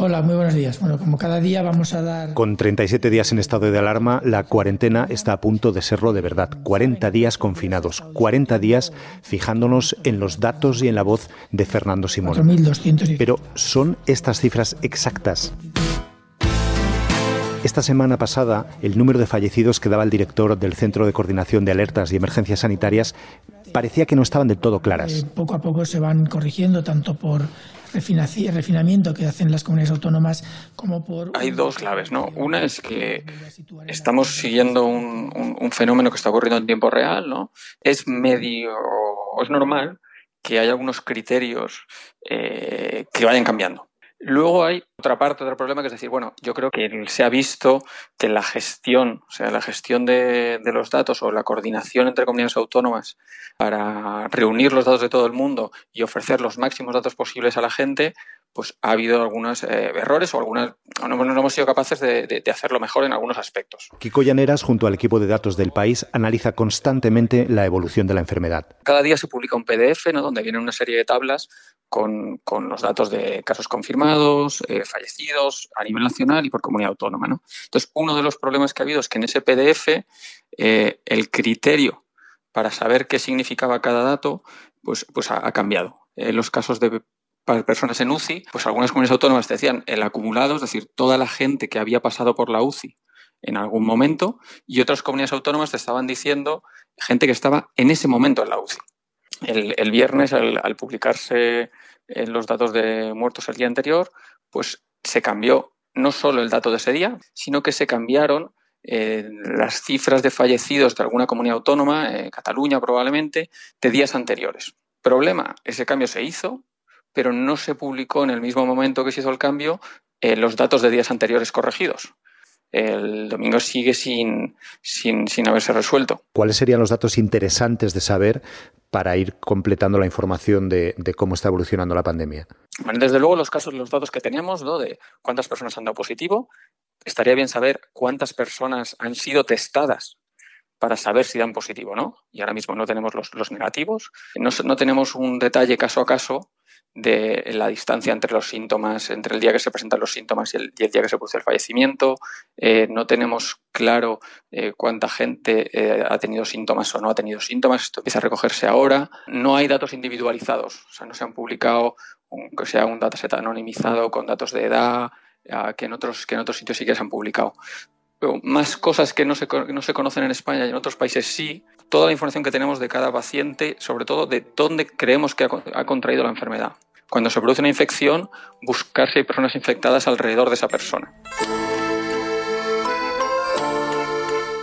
Hola, muy buenos días. Bueno, como cada día vamos a dar... Con 37 días en estado de alarma, la cuarentena está a punto de serlo de verdad. 40 días confinados, 40 días fijándonos en los datos y en la voz de Fernando Simón. 4.200. Pero ¿son estas cifras exactas? Esta semana pasada, el número de fallecidos que daba el director del Centro de Coordinación de Alertas y Emergencias Sanitarias parecía que no estaban del todo claras. Eh, poco a poco se van corrigiendo, tanto por refinamiento que hacen las comunidades autónomas como por... Hay dos claves, ¿no? Una es que estamos siguiendo un, un fenómeno que está ocurriendo en tiempo real, ¿no? Es medio, es normal que haya algunos criterios eh, que vayan cambiando. Luego hay otra parte, otro problema, que es decir, bueno, yo creo que se ha visto que la gestión, o sea, la gestión de, los datos o la coordinación entre comunidades autónomas para reunir los datos de todo el mundo y ofrecer los máximos datos posibles a la gente, pues ha habido algunos eh, errores o algunas no, no, hemos sido capaces de, hacerlo mejor en algunos aspectos. Kiko Llaneras, junto al equipo de datos del país, analiza constantemente la evolución de la enfermedad. Cada día se publica un PDF ¿no? donde vienen una serie de tablas con, los datos de casos confirmados, eh, fallecidos a nivel nacional y por comunidad autónoma. ¿no? Entonces, uno de los problemas que ha habido es que en ese PDF eh, el criterio para saber qué significaba cada dato pues, pues ha, cambiado. En los casos de para personas en UCI, pues algunas comunidades autónomas te decían el acumulado, es decir, toda la gente que había pasado por la UCI en algún momento, y otras comunidades autónomas te estaban diciendo gente que estaba en ese momento en la UCI. El, viernes, al, publicarse eh, los datos de muertos el día anterior, pues se cambió no solo el dato de ese día, sino que se cambiaron eh, las cifras de fallecidos de alguna comunidad autónoma, eh, Cataluña probablemente, de días anteriores. Problema, ese cambio se hizo, pero no se publicó en el mismo momento que se hizo el cambio eh, los datos de días anteriores corregidos. El domingo sigue sin, sin, haberse resuelto. ¿Cuáles serían los datos interesantes de saber para ir completando la información de, cómo está evolucionando la pandemia? desde luego, los casos, los datos que tenemos, ¿no? de cuántas personas han dado positivo, estaría bien saber cuántas personas han sido testadas para saber si dan positivo o no. Y ahora mismo no tenemos los, negativos. No, tenemos un detalle caso a caso de la distancia entre los síntomas, entre el día que se presentan los síntomas y el, día que se produce el fallecimiento. Eh, no tenemos claro eh, cuánta gente eh, ha tenido síntomas o no ha tenido síntomas. Esto empieza a recogerse ahora. No hay datos individualizados, o sea, no se han publicado, que sea un dataset anonimizado con datos de edad, que, en otros, que en otros sitios sí que se han publicado. Más cosas que no se, no se conocen en España y en otros países sí. Toda la información que tenemos de cada paciente, sobre todo de dónde creemos que ha contraído la enfermedad cuando se produce una infección, buscar si hay personas infectadas alrededor de esa persona.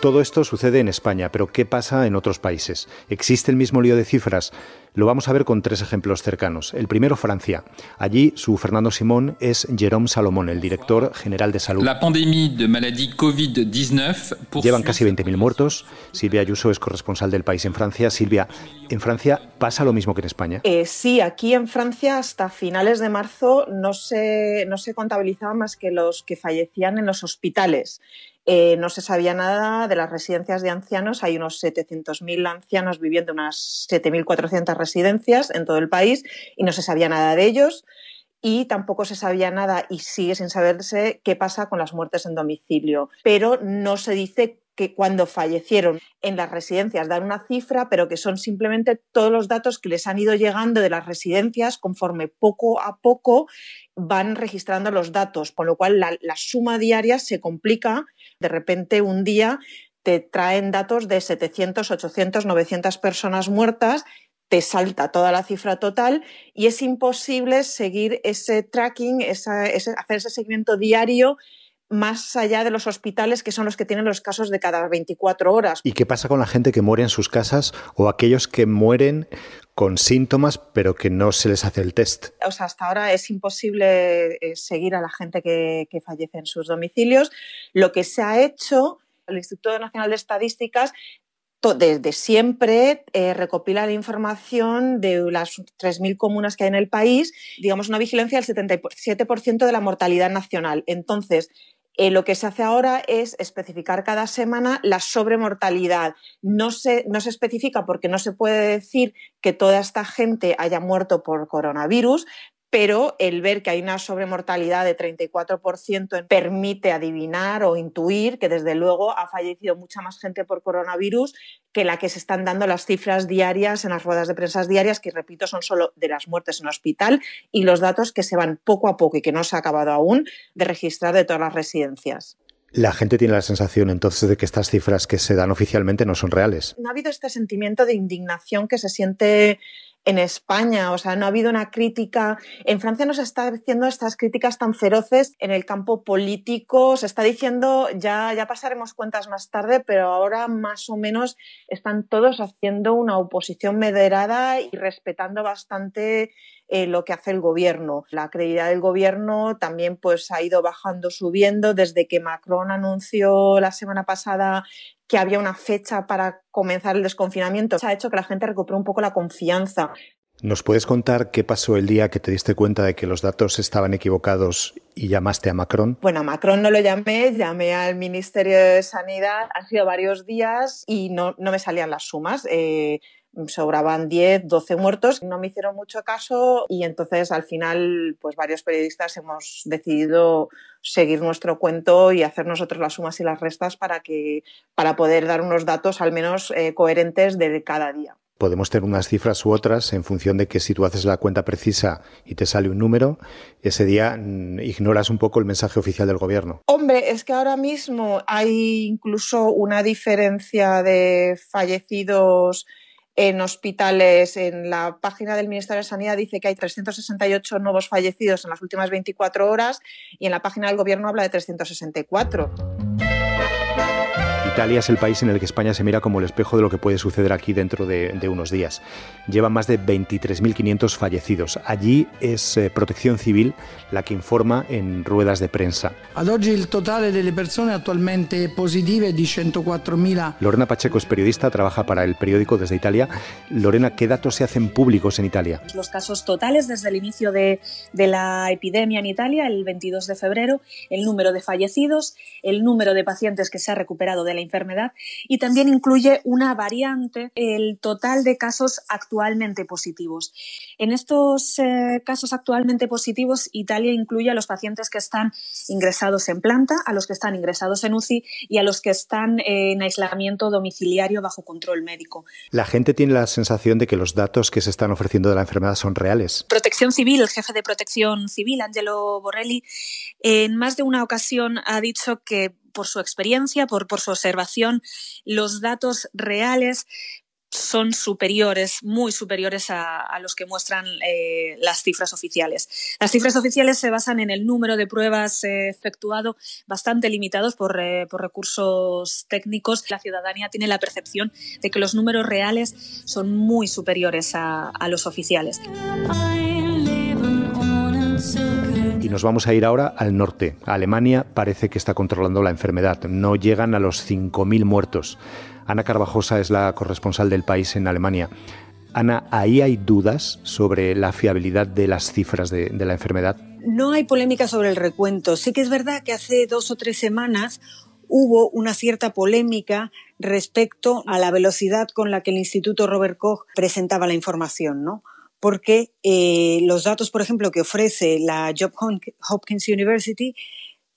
Todo esto sucede en España, pero ¿qué pasa en otros países? ¿Existe el mismo lío de cifras? Lo vamos a ver con tres ejemplos cercanos. El primero, Francia. Allí, su Fernando Simón es Jérôme Salomón, el director general de salud. La pandemia de maladie COVID-19 Llevan casi 20.000 muertos. Silvia Ayuso es corresponsal del país en Francia. Silvia, ¿en Francia pasa lo mismo que en España? Eh, sí, aquí en Francia hasta finales de marzo no se, no se contabilizaba más que los que fallecían en los hospitales. Eh, no se sabía nada de las residencias de ancianos. Hay unos 700.000 ancianos viviendo en unas 7.400 residencias en todo el país y no se sabía nada de ellos. Y tampoco se sabía nada y sigue sin saberse qué pasa con las muertes en domicilio. Pero no se dice que cuando fallecieron en las residencias dan una cifra, pero que son simplemente todos los datos que les han ido llegando de las residencias conforme poco a poco van registrando los datos, con lo cual la, la suma diaria se complica. De repente un día te traen datos de 700, 800, 900 personas muertas te salta toda la cifra total y es imposible seguir ese tracking, hacer ese seguimiento diario más allá de los hospitales que son los que tienen los casos de cada 24 horas. ¿Y qué pasa con la gente que muere en sus casas o aquellos que mueren con síntomas pero que no se les hace el test? O sea, hasta ahora es imposible eh, seguir a la gente que, fallece en sus domicilios. Lo que se ha hecho, el Instituto Nacional de Estadísticas desde siempre eh, recopila la información de las 3.000 comunas que hay en el país, digamos una vigilancia del 77% de la mortalidad nacional. Entonces, eh, lo que se hace ahora es especificar cada semana la sobremortalidad. No se, no se especifica porque no se puede decir que toda esta gente haya muerto por coronavirus, pero el ver que hay una sobremortalidad de 34% permite adivinar o intuir que desde luego ha fallecido mucha más gente por coronavirus que la que se están dando las cifras diarias en las ruedas de prensa diarias, que repito son solo de las muertes en hospital y los datos que se van poco a poco y que no se ha acabado aún de registrar de todas las residencias. La gente tiene la sensación entonces de que estas cifras que se dan oficialmente no son reales. No ha habido este sentimiento de indignación que se siente en España. O sea, no ha habido una crítica. En Francia no se está haciendo estas críticas tan feroces en el campo político. Se está diciendo, ya, ya pasaremos cuentas más tarde, pero ahora más o menos están todos haciendo una oposición moderada y respetando bastante eh, lo que hace el gobierno. La credibilidad del gobierno también pues ha ido bajando, subiendo desde que Macron anunció la semana pasada que había una fecha para comenzar el desconfinamiento. Se ha hecho que la gente recupere un poco la confianza. ¿Nos puedes contar qué pasó el día que te diste cuenta de que los datos estaban equivocados y llamaste a Macron? Bueno, a Macron no lo llamé, llamé al Ministerio de Sanidad. Han sido varios días y no, no me salían las sumas. Eh, sobraban 10, 12 muertos, no me hicieron mucho caso y entonces al final pues varios periodistas hemos decidido seguir nuestro cuento y hacer nosotros las sumas y las restas para que para poder dar unos datos al menos eh, coherentes de cada día. Podemos tener unas cifras u otras en función de que si tú haces la cuenta precisa y te sale un número, ese día mm, ignoras un poco el mensaje oficial del gobierno. Hombre, es que ahora mismo hay incluso una diferencia de fallecidos en hospitales. En la página del Ministerio de Sanidad dice que hay 368 nuevos fallecidos en las últimas 24 horas y en la página del Gobierno habla de 364. Italia es el país en el que España se mira como el espejo de lo que puede suceder aquí dentro de, unos días. Lleva más de 23.500 fallecidos. Allí es eh, Protección Civil la que informa en ruedas de prensa. Ad oggi il totale delle persone attualmente positive è di 104.000. Lorena Pacheco es periodista, trabaja para el periódico desde Italia. Lorena, ¿qué datos se hacen públicos en Italia? Los casos totales desde el inicio de, de la epidemia en Italia, el 22 de febrero, el número de fallecidos, el número de pacientes que se ha recuperado de la enfermedad y también incluye una variante, el total de casos actualmente positivos. En estos eh, casos actualmente positivos, Italia incluye a los pacientes que están ingresados en planta, a los que están ingresados en UCI y a los que están en aislamiento domiciliario bajo control médico. La gente tiene la sensación de que los datos que se están ofreciendo de la enfermedad son reales. Protección Civil, el jefe de Protección Civil, Angelo Borrelli, en más de una ocasión ha dicho que por su experiencia, por, por su observación, los datos reales son superiores, muy superiores a, los que muestran eh, las cifras oficiales. Las cifras oficiales se basan en el número de pruebas eh, efectuado, bastante limitados por, eh, por, recursos técnicos. La ciudadanía tiene la percepción de que los números reales son muy superiores a, a los oficiales. Nos vamos a ir ahora al norte. Alemania parece que está controlando la enfermedad. No llegan a los 5.000 muertos. Ana Carvajosa es la corresponsal del país en Alemania. Ana, ¿ahí hay dudas sobre la fiabilidad de las cifras de la enfermedad? No hay polémica sobre el recuento. Sí que es verdad que hace dos o tres semanas hubo una cierta polémica respecto a la velocidad con la que el Instituto Robert Koch presentaba la información, ¿no? Porque eh, los datos, por ejemplo, que ofrece la Johns Hopkins University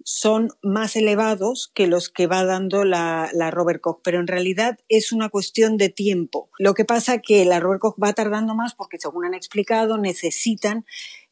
son más elevados que los que va dando la, Robert Koch, pero en realidad es una cuestión de tiempo. Lo que pasa que la Robert Koch va tardando más porque, según han explicado, necesitan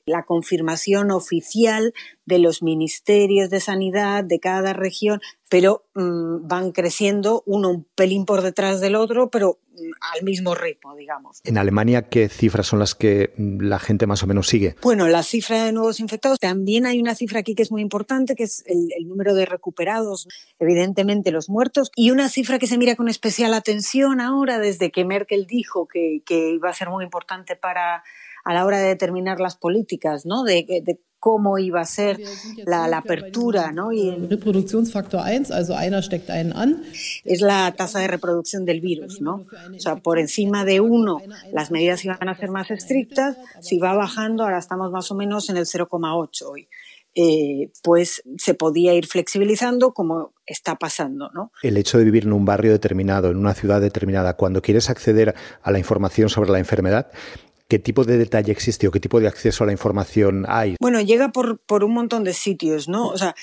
la confirmación oficial de los ministerios de sanidad de cada región, pero mm, van creciendo uno un pelín por detrás del otro, pero mm, al mismo ritmo, digamos. En Alemania, ¿qué cifras son las que mm, la gente más o menos sigue? Bueno, la cifra de nuevos infectados. También hay una cifra aquí que es muy importante, que es el, número de recuperados, evidentemente los muertos, y una cifra que se mira con especial atención ahora, desde que Merkel dijo que, que iba a ser muy importante para a la hora de determinar las políticas, ¿no? De, de cómo iba a ser la, la apertura, ¿no? Y el, Reproduktionsfaktor 1, also einer steckt einen an. Es la tasa de reproducción del virus, ¿no? O sea, por encima de uno las medidas iban a ser más estrictas, si va bajando, ahora estamos más o menos en el 0,8 hoy. Eh, pues se podía ir flexibilizando como está pasando. ¿no? El hecho de vivir en un barrio determinado, en una ciudad determinada, cuando quieres acceder a la información sobre la enfermedad, ¿Qué tipo de detalle existe o qué tipo de acceso a la información hay? Bueno, llega por, por un montón de sitios, ¿no? O sea,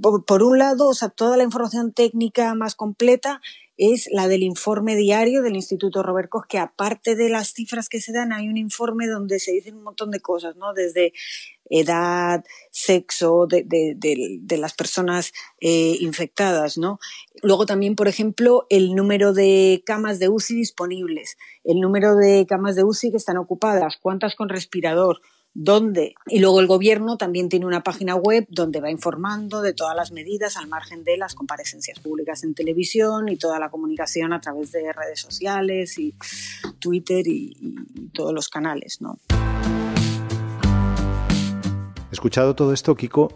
por, un lado, o sea, toda la información técnica más completa es la del informe diario del Instituto Robert Koch, que aparte de las cifras que se dan, hay un informe donde se dicen un montón de cosas, ¿no? Desde edad, sexo de, de, de, las personas eh, infectadas, ¿no? Luego también, por ejemplo, el número de camas de UCI disponibles, el número de camas de UCI que están ocupadas, cuántas con respirador, dónde. Y luego el gobierno también tiene una página web donde va informando de todas las medidas al margen de las comparecencias públicas en televisión y toda la comunicación a través de redes sociales y Twitter y, y todos los canales, ¿no? Escuchado todo esto, Kiko,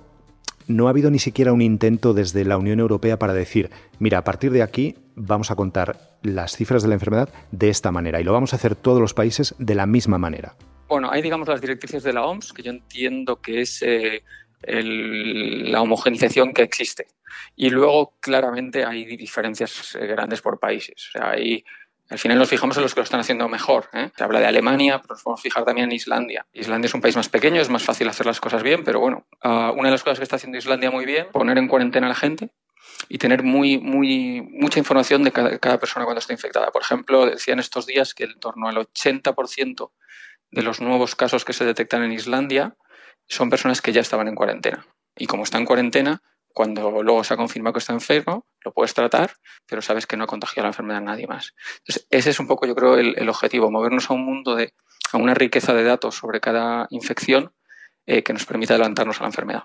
no ha habido ni siquiera un intento desde la Unión Europea para decir, mira, a partir de aquí vamos a contar las cifras de la enfermedad de esta manera y lo vamos a hacer todos los países de la misma manera. Bueno, hay, digamos, las directrices de la OMS, que yo entiendo que es eh, la homogenización que existe. Y luego, claramente, hay diferencias eh, grandes por países. O sea, hay, al final nos fijamos en los que lo están haciendo mejor. ¿eh? Se habla de Alemania, pero nos podemos fijar también en Islandia. Islandia es un país más pequeño, es más fácil hacer las cosas bien, pero bueno, uh, una de las cosas que está haciendo Islandia muy bien, poner en cuarentena a la gente y tener muy, muy, mucha información de cada, persona cuando está infectada. Por ejemplo, decían estos días que en torno al 80% de los nuevos casos que se detectan en Islandia son personas que ya estaban en cuarentena. Y como está en cuarentena, cuando luego se ha confirmado que está enfermo, lo puedes tratar, pero sabes que no ha contagiado la enfermedad a nadie más. Entonces, ese es un poco, yo creo, el, el objetivo, movernos a un mundo de, a una riqueza de datos sobre cada infección eh, que nos permita adelantarnos a la enfermedad.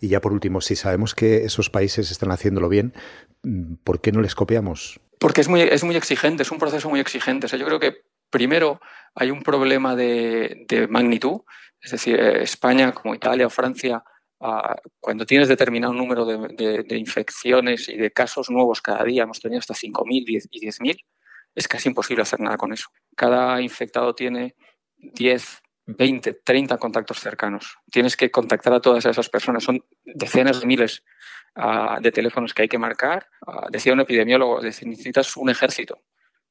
Y ya por último, si sabemos que esos países están haciéndolo bien, ¿por qué no les copiamos? Porque es muy, es muy exigente, es un proceso muy exigente. O sea, yo creo que primero hay un problema de, de magnitud, es decir, eh, España como Italia o Francia, cuando tienes determinado número de, infecciones y de casos nuevos cada día, hemos tenido hasta 5.000 y 10.000, es casi imposible hacer nada con eso. Cada infectado tiene 10, 20, 30 contactos cercanos. Tienes que contactar a todas esas personas. Son decenas de miles uh, de teléfonos que hay que marcar. Uh, decía un epidemiólogo, necesitas un ejército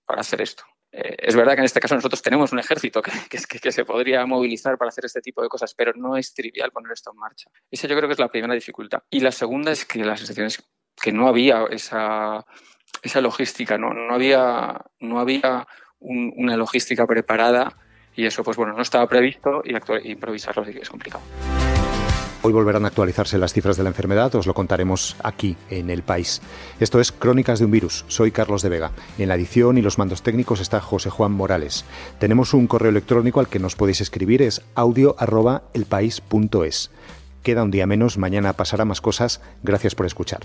para hacer esto. Eh, es verdad que en este caso nosotros tenemos un ejército que, que, se podría movilizar para hacer este tipo de cosas, pero no es trivial poner esto en marcha. Esa yo creo que es la primera dificultad. Y la segunda es que la sensación es que no había esa, esa logística, no, no había, no había un, una logística preparada y eso, pues bueno, no estaba previsto y improvisarlo sí que es complicado. Hoy volverán a actualizarse las cifras de la enfermedad, os lo contaremos aquí, en el país. Esto es Crónicas de un Virus, soy Carlos de Vega. En la edición y los mandos técnicos está José Juan Morales. Tenemos un correo electrónico al que nos podéis escribir, es audio.elpaís.es. Queda un día menos, mañana pasará más cosas. Gracias por escuchar.